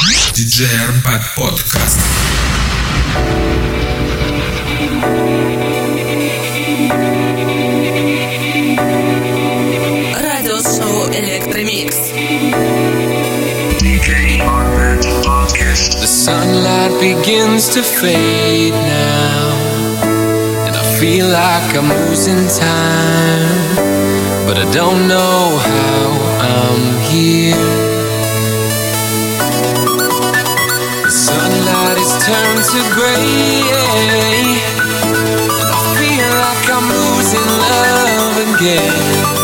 DJ Arbat Podcast. Podcast. The sunlight begins to fade now. And I feel like I'm losing time. But I don't know how I'm here. Sunlight is turned to grey, and I feel like I'm losing love again.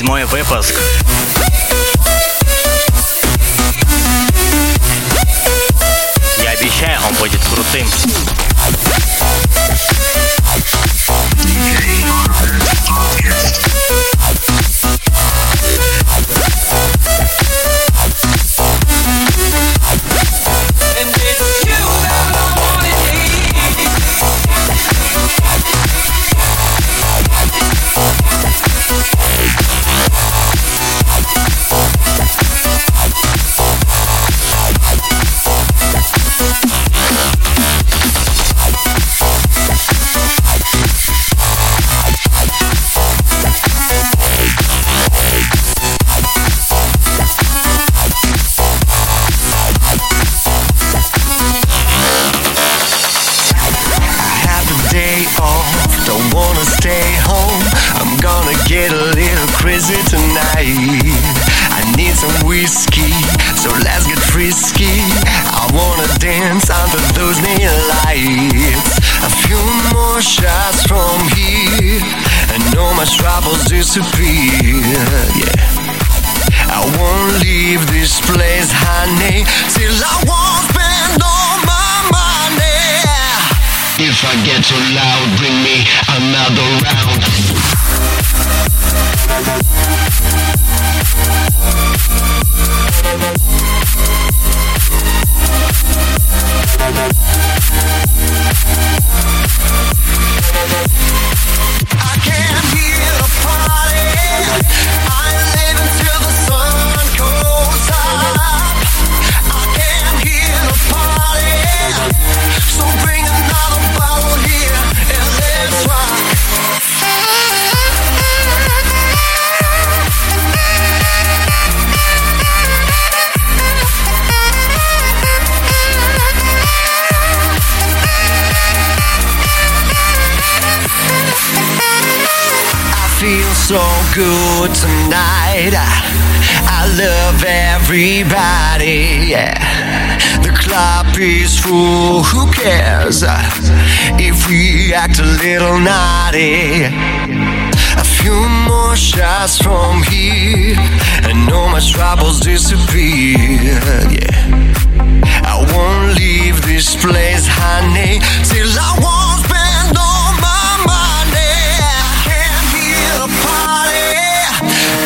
седьмой выпуск. Я обещаю, он будет крутым. good tonight. I, I love everybody. Yeah. The club is full. Who cares if we act a little naughty? A few more shots from here, and all my troubles disappear. Yeah. I won't leave this place, honey, till I won't spend all.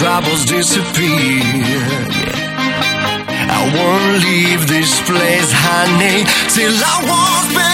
troubles disappear. I won't leave this place, honey, till I walk back.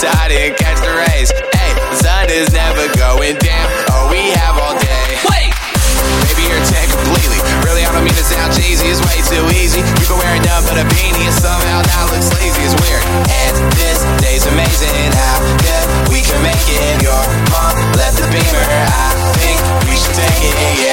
outside and catch the rays. Hey, sun is never going down. Oh, we have all day. Wait! Maybe you're ten completely. Really, I don't mean to sound cheesy. It's way too easy. You can wear a done, but a beanie and somehow not look sleazy. It's weird. And this day's amazing. How good we can make it. Your mom left the beamer. I think we should take it. Yeah.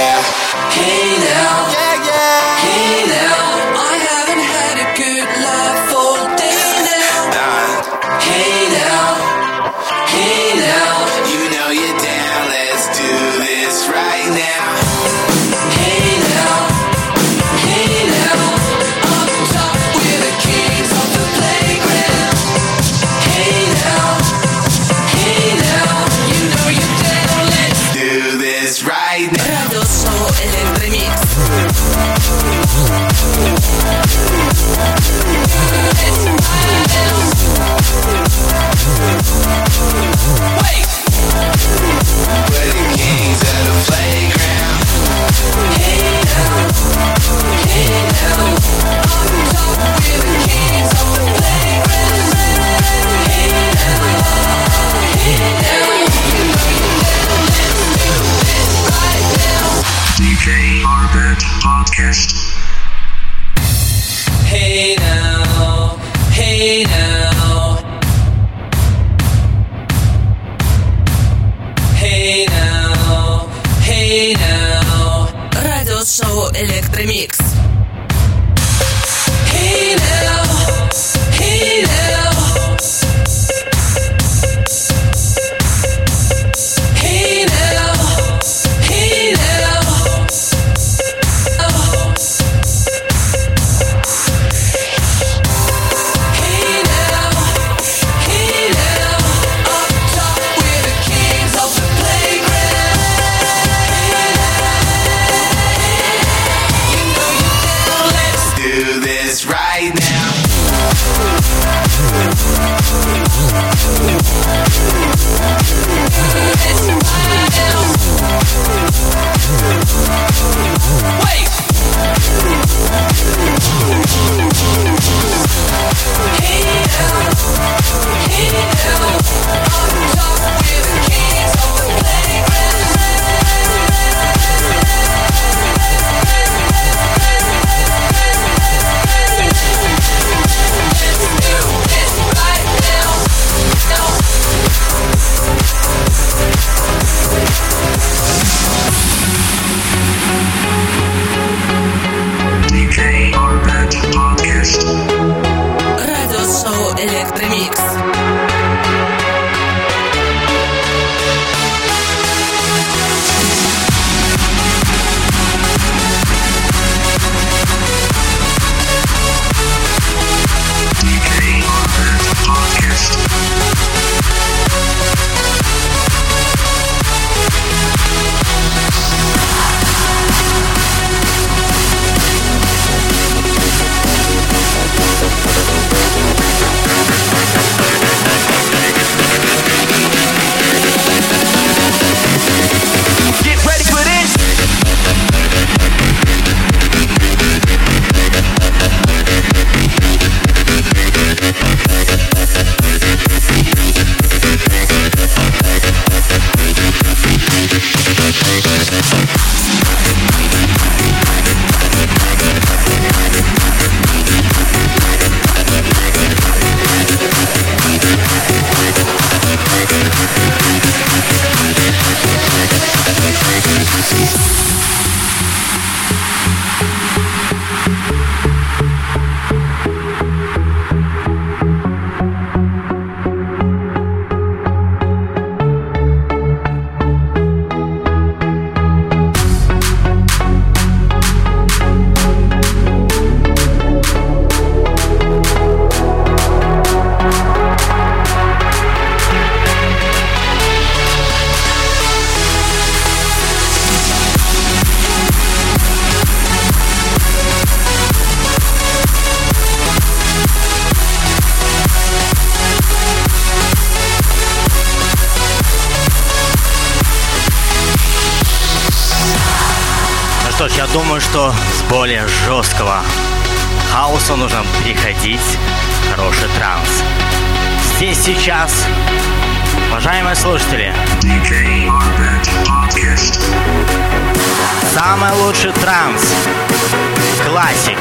более жесткого хаоса нужно переходить в хороший транс. Здесь сейчас, уважаемые слушатели, самый лучший транс, классик.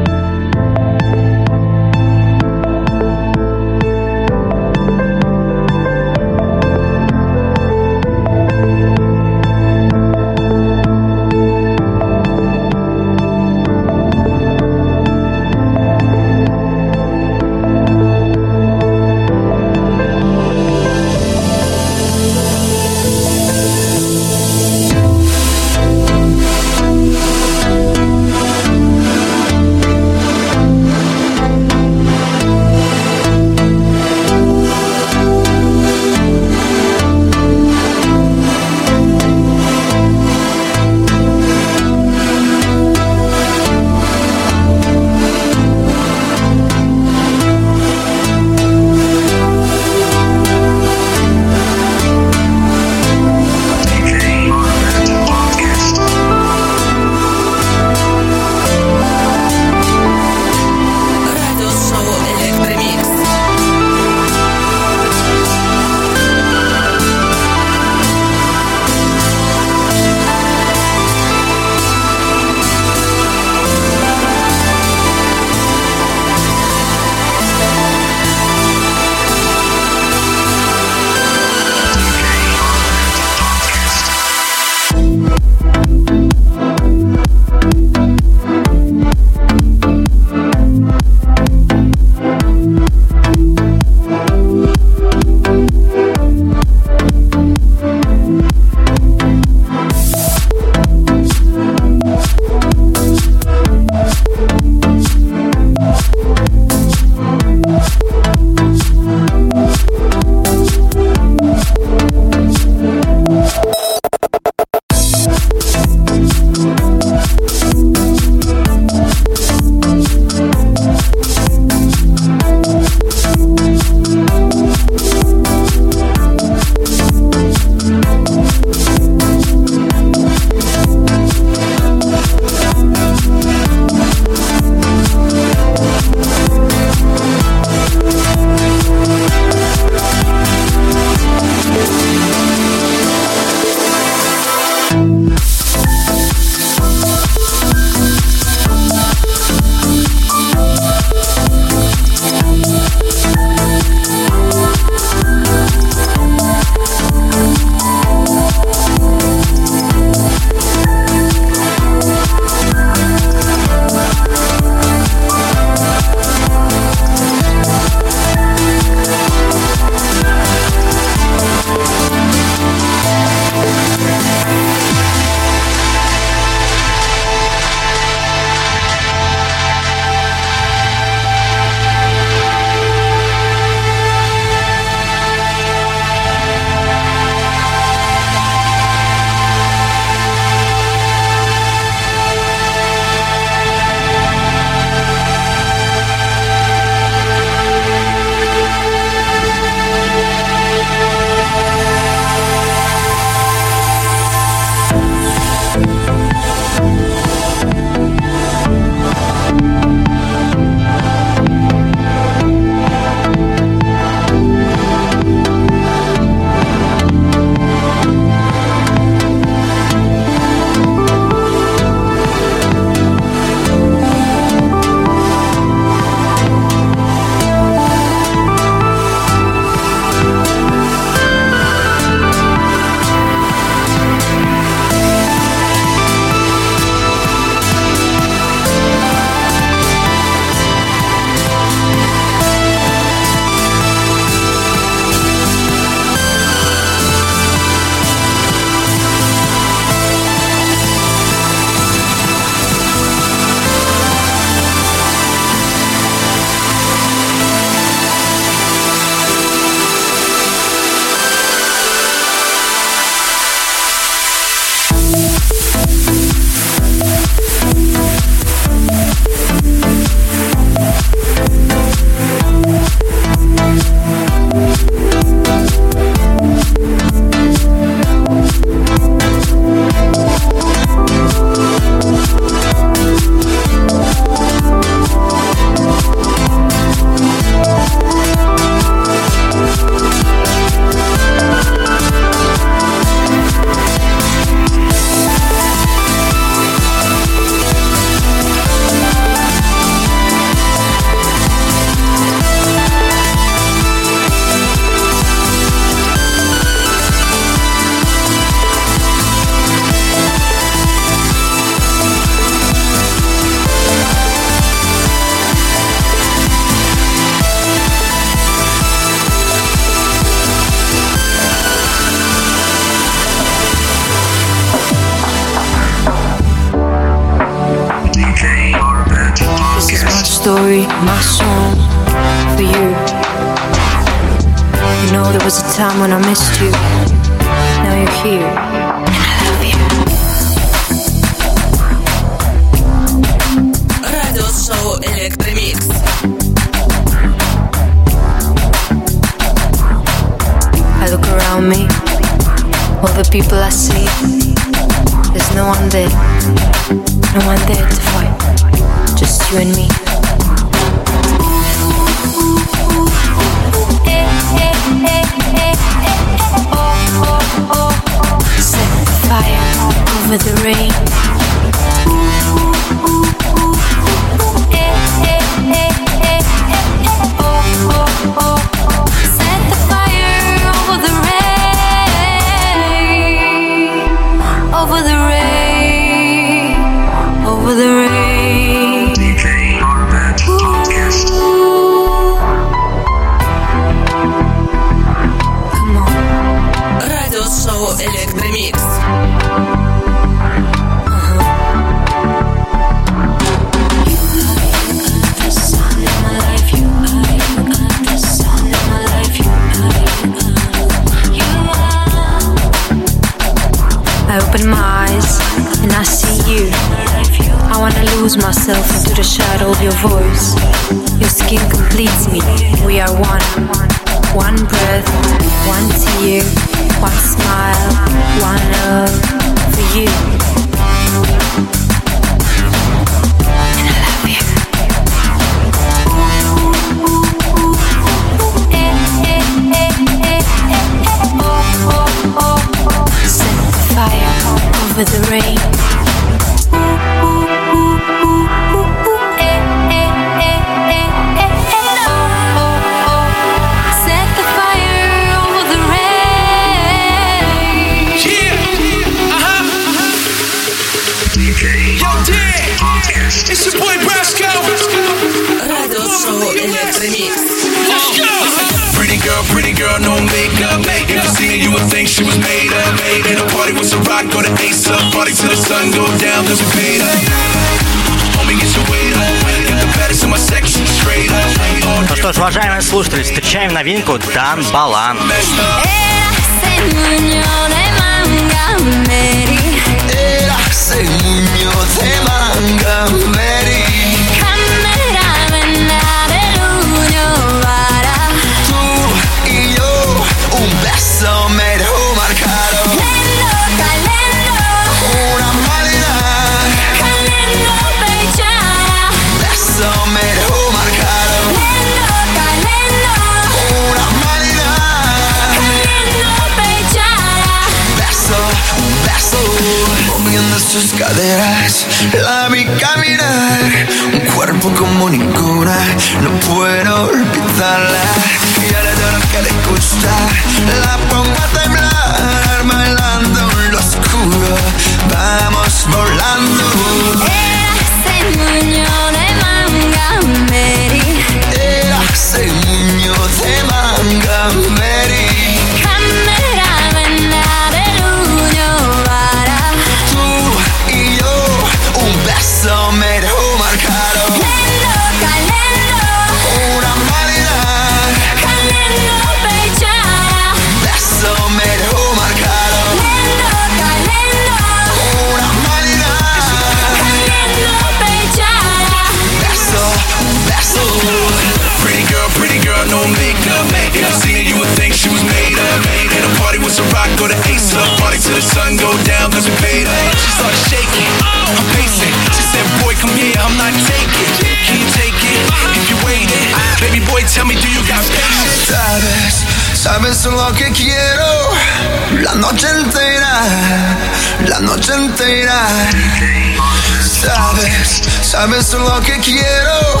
Sabes, lo que quiero.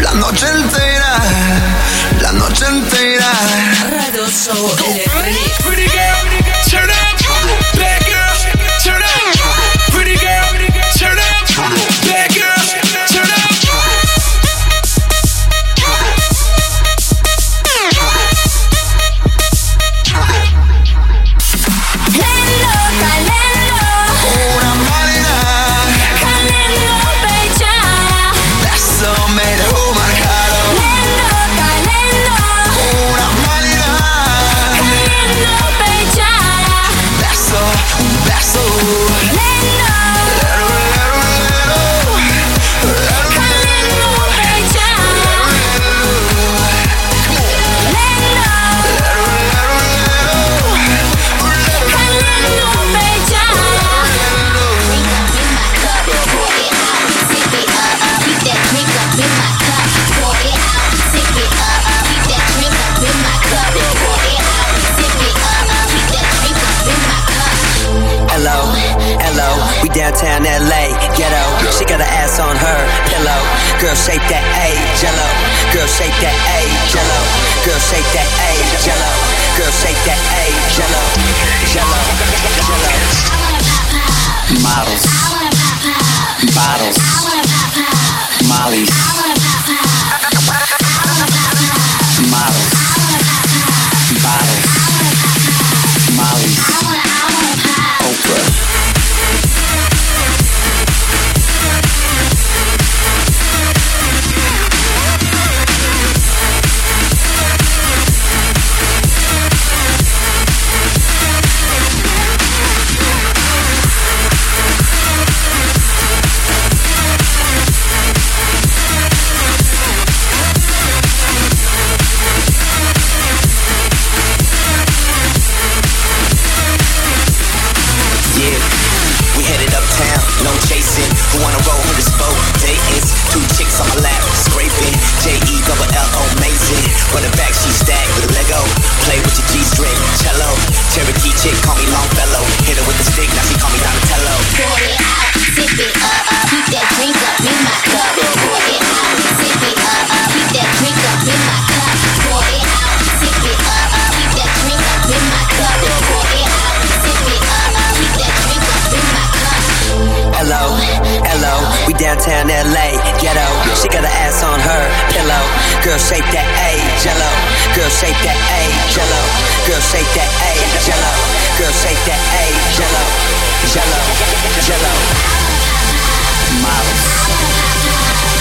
La noche music, now she call me Donatello. Pour it out, sip it up, keep that drink downtown LA, ghetto. She got her ass on her pillow. Girl, shake that A, jello. Girl, shake that A, jello. Girl, shake that A, jello. Girl, shake that A, jello. Jello, jello. Models.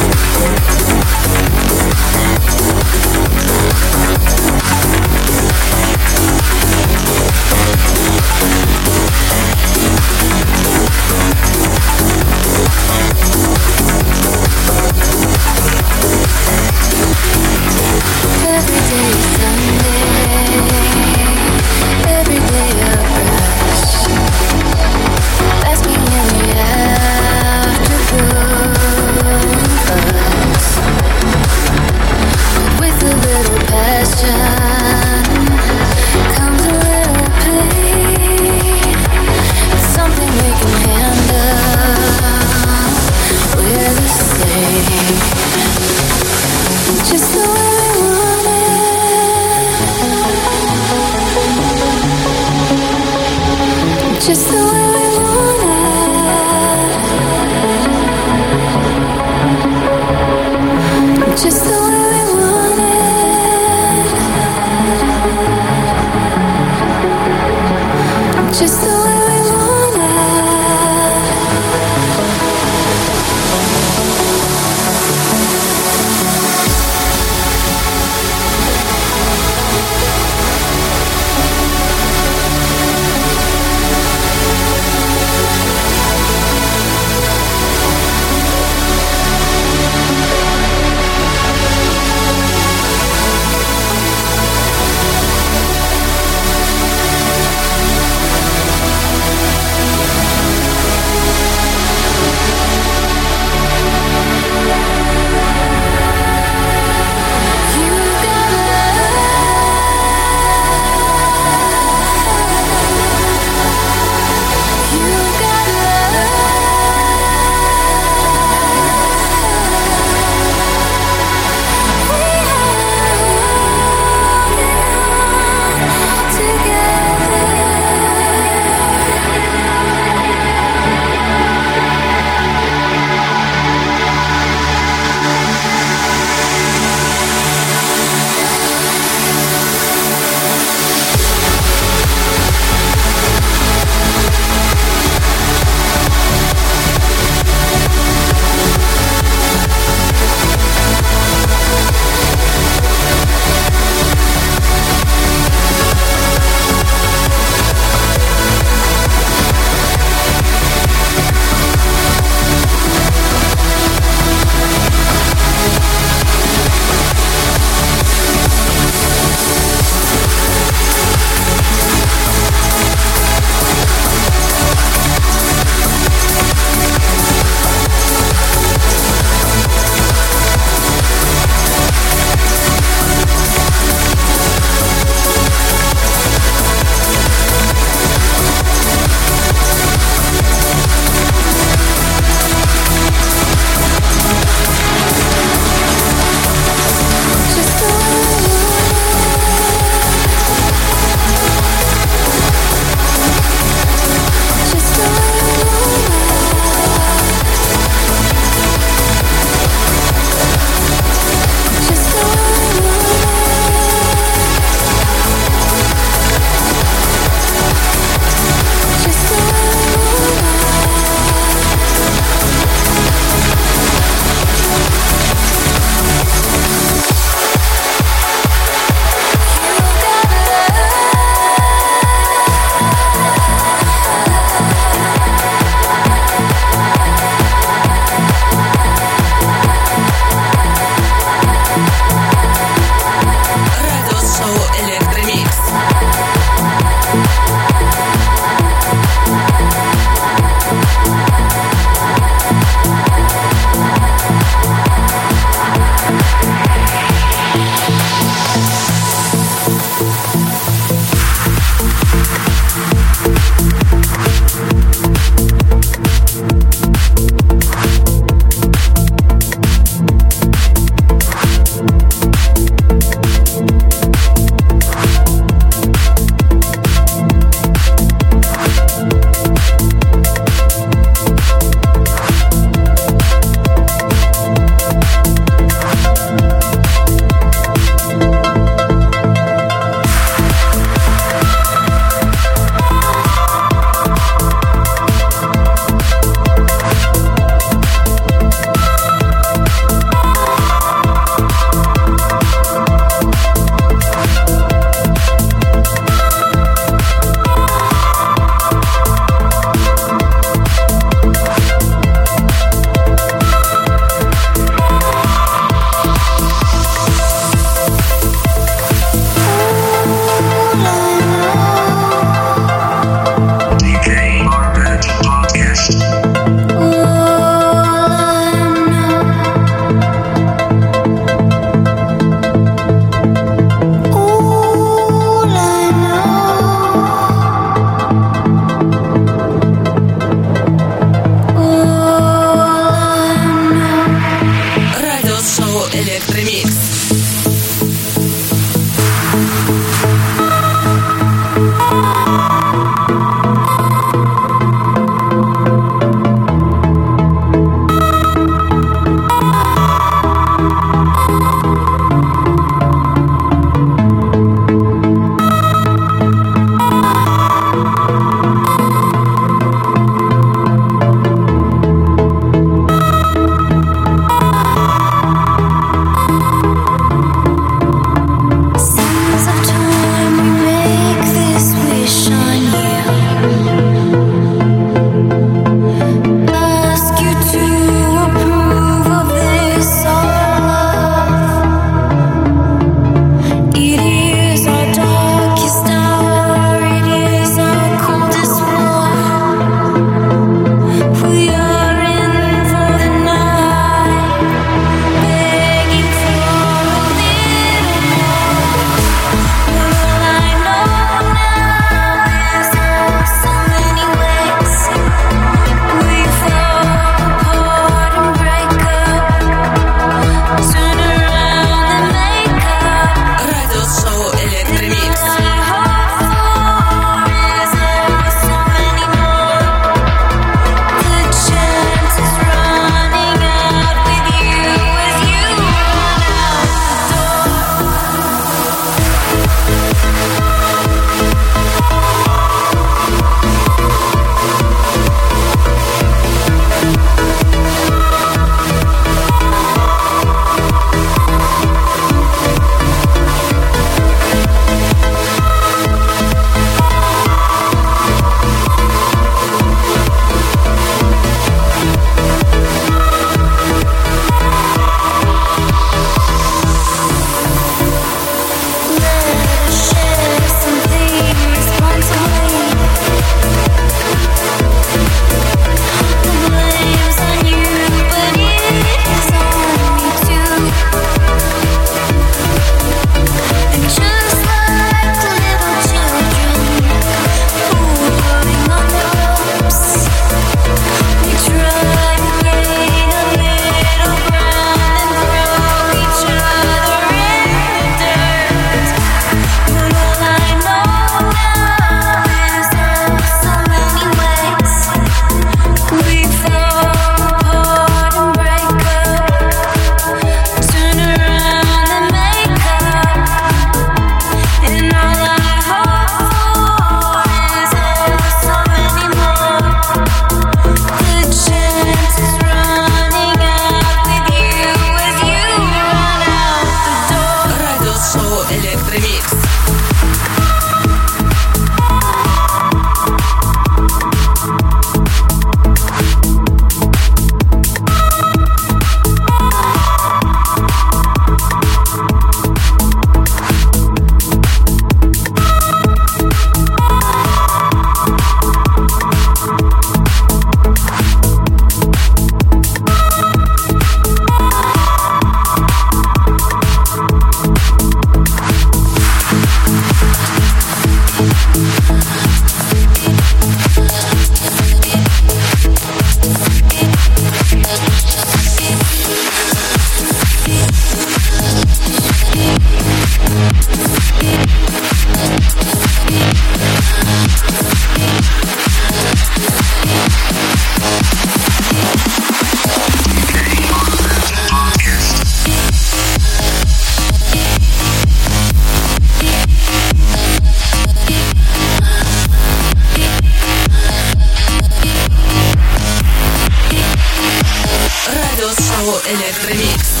Электромикс.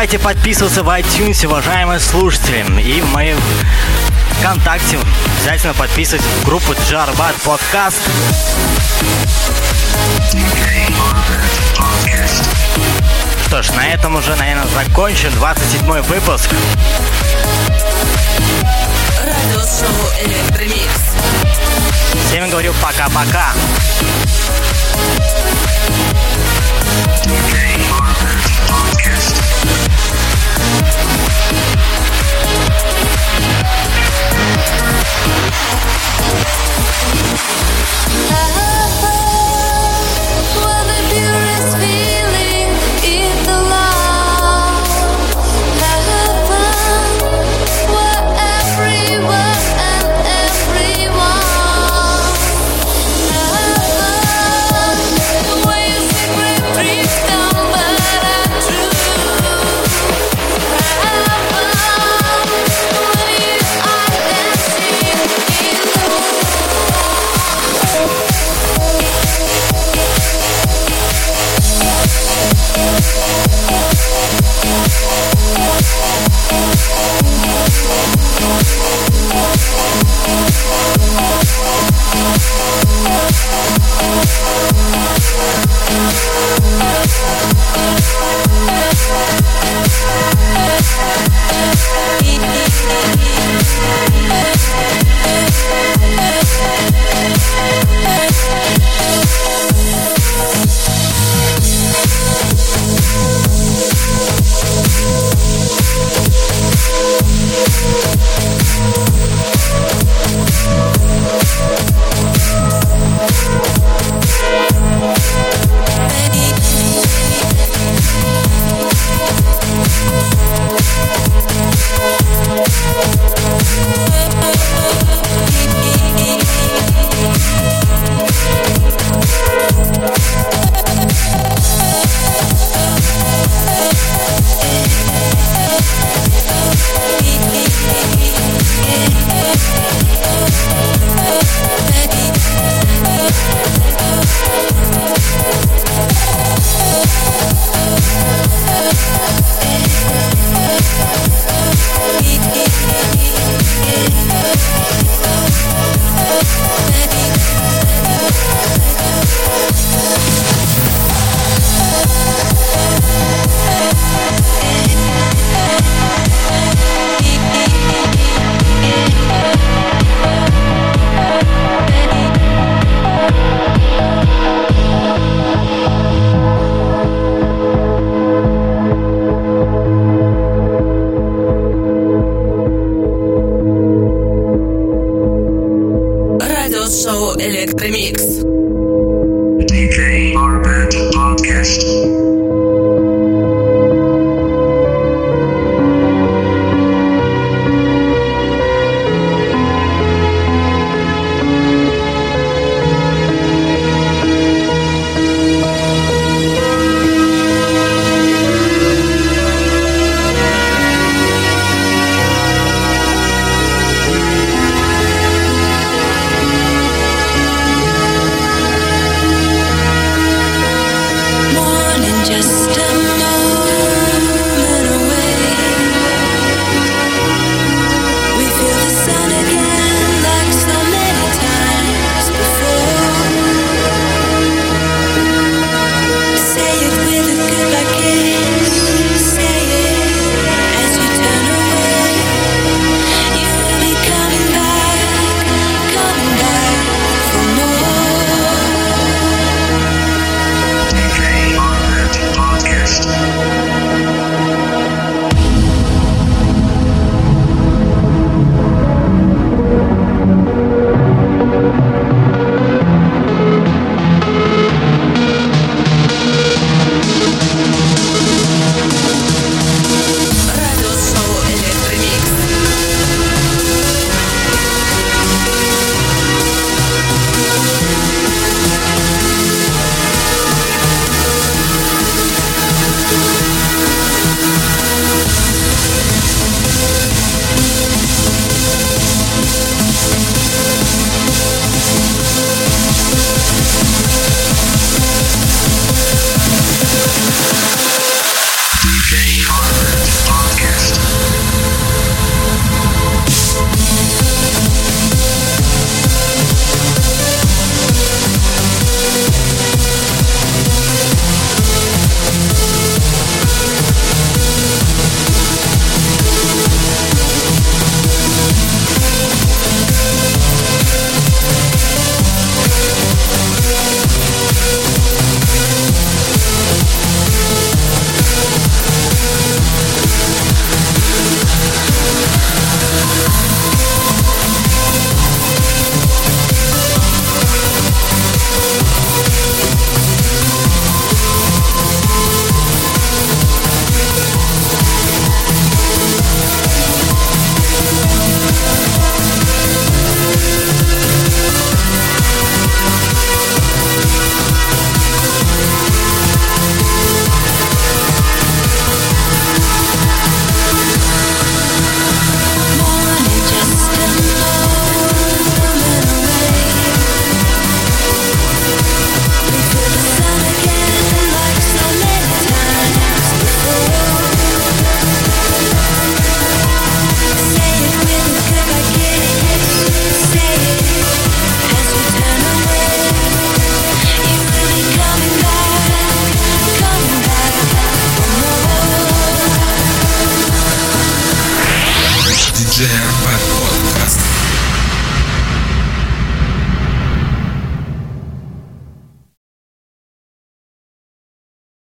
Забывайте подписываться в iTunes, уважаемые слушатели. И в моем ВКонтакте обязательно подписывайтесь в группу Джарбат Подкаст. Что ж, на этом уже, наверное, закончим 27 выпуск. Радиошоу Электромикс. Всем говорю пока-пока. Well,